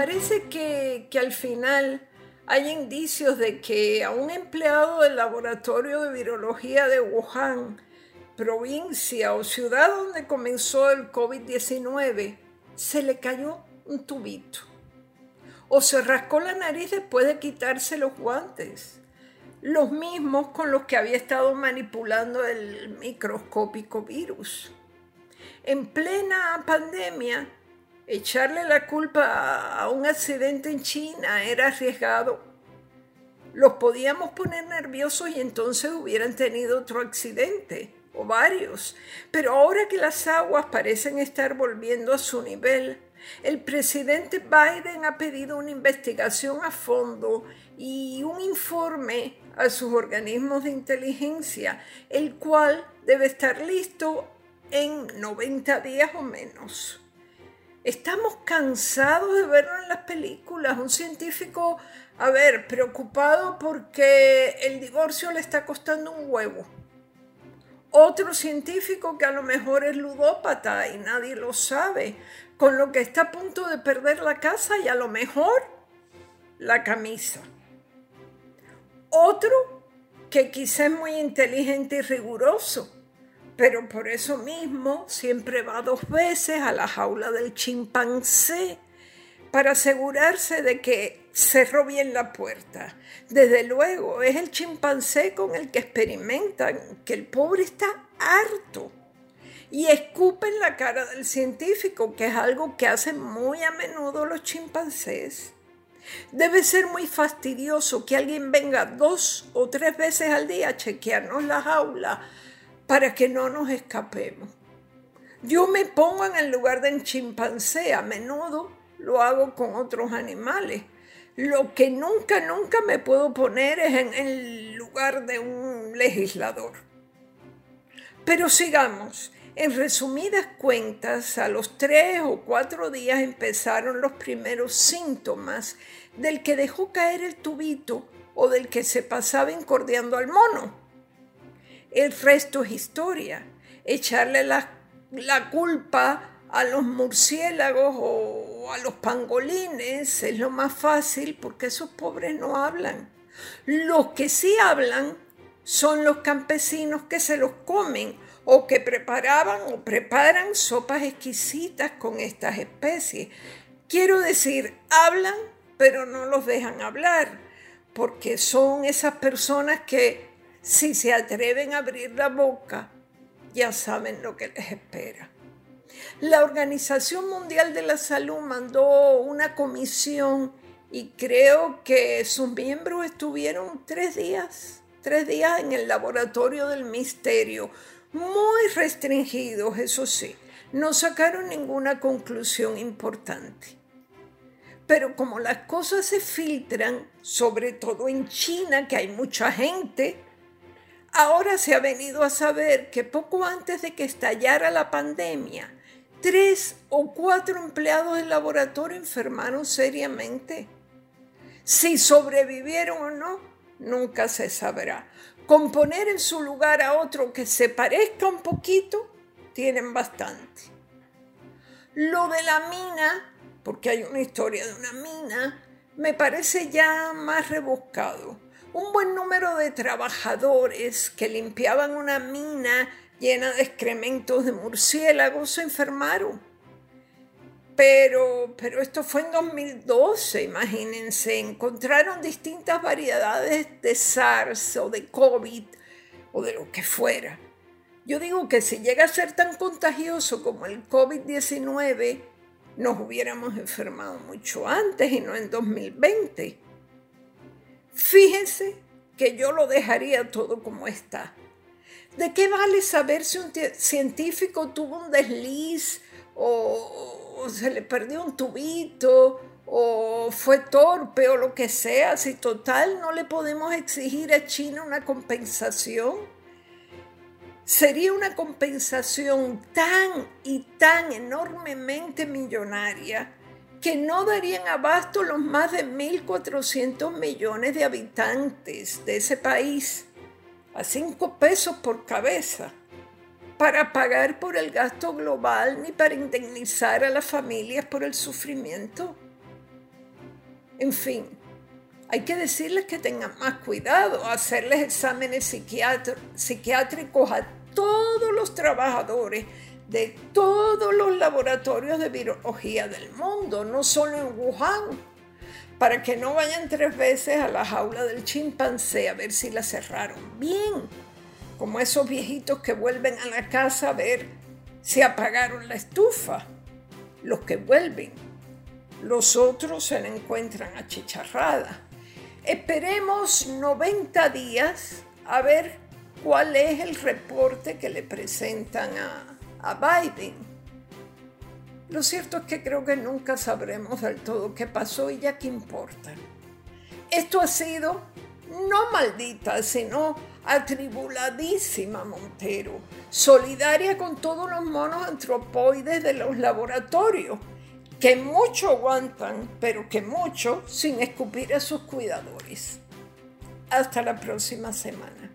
parece que, al final hay indicios de que a un empleado del laboratorio de virología de Wuhan, provincia o ciudad donde comenzó el COVID-19, se le cayó un tubito. O se rascó la nariz después de quitarse los guantes, los mismos con los que había estado manipulando el microscópico virus. En plena pandemia, echarle la culpa a un accidente en China era arriesgado. Los podíamos poner nerviosos y entonces hubieran tenido otro accidente o varios. Pero ahora que las aguas parecen estar volviendo a su nivel, el presidente Biden ha pedido una investigación a fondo y un informe a sus organismos de inteligencia, el cual debe estar listo en 90 días o menos. Estamos cansados de verlo en las películas. Un científico, a ver, preocupado porque el divorcio le está costando un huevo. Otro científico que a lo mejor es ludópata y nadie lo sabe, con lo que está a punto de perder la casa y a lo mejor la camisa. Otro que quizá es muy inteligente y riguroso, pero por eso mismo siempre va dos veces a la jaula del chimpancé para asegurarse de que cerró bien la puerta. Desde luego, es el chimpancé con el que experimentan que el pobre está harto y escupen la cara del científico, que es algo que hacen muy a menudo los chimpancés. Debe ser muy fastidioso que alguien venga dos o tres veces al día a chequearnos la jaula para que no nos escapemos. Yo me pongo en el lugar de un chimpancé, a menudo lo hago con otros animales. Lo que nunca, nunca me puedo poner es en el lugar de un legislador. Pero sigamos. En resumidas cuentas, a los tres o cuatro días empezaron los primeros síntomas del que dejó caer el tubito o del que se pasaba incordiando al mono. El resto es historia. Echarle la, la culpa a los murciélagos o a los pangolines es lo más fácil porque esos pobres no hablan. Los que sí hablan son los campesinos que se los comen o que preparaban o preparan sopas exquisitas con estas especies. Quiero decir, hablan, pero no los dejan hablar, porque son esas personas que si se atreven a abrir la boca, ya saben lo que les espera. La Organización Mundial de la Salud mandó una comisión y creo que sus miembros estuvieron tres días, tres días en el laboratorio del misterio, muy restringidos, eso sí, no sacaron ninguna conclusión importante. Pero como las cosas se filtran, sobre todo en China, que hay mucha gente, ahora se ha venido a saber que poco antes de que estallara la pandemia, tres o cuatro empleados del laboratorio enfermaron seriamente. Si sobrevivieron o no, nunca se sabrá con poner en su lugar a otro que se parezca un poquito, tienen bastante. Lo de la mina, porque hay una historia de una mina, me parece ya más rebuscado. Un buen número de trabajadores que limpiaban una mina llena de excrementos de murciélagos se enfermaron pero, pero esto fue en 2012, imagínense. Encontraron distintas variedades de SARS o de COVID o de lo que fuera. Yo digo que si llega a ser tan contagioso como el COVID-19, nos hubiéramos enfermado mucho antes y no en 2020. Fíjense que yo lo dejaría todo como está. ¿De qué vale saber si un científico tuvo un desliz o, se le perdió un tubito, o fue torpe, o lo que sea, si total no le podemos exigir a China una compensación. Sería una compensación tan y tan enormemente millonaria que no darían abasto los más de 1.400 millones de habitantes de ese país a cinco pesos por cabeza para pagar por el gasto global ni para indemnizar a las familias por el sufrimiento. En fin, hay que decirles que tengan más cuidado, hacerles exámenes psiquiátricos a todos los trabajadores de todos los laboratorios de biología del mundo, no solo en Wuhan, para que no vayan tres veces a la jaula del chimpancé a ver si la cerraron bien, como esos viejitos que vuelven a la casa a ver si apagaron la estufa, los que vuelven. Los otros se la encuentran achicharrada. Esperemos 90 días a ver cuál es el reporte que le presentan a, a Biden. Lo cierto es que creo que nunca sabremos del todo qué pasó y ya qué importa. Esto ha sido no maldita, sino atribuladísima Montero, solidaria con todos los monos antropoides de los laboratorios, que mucho aguantan, pero que mucho sin escupir a sus cuidadores. Hasta la próxima semana.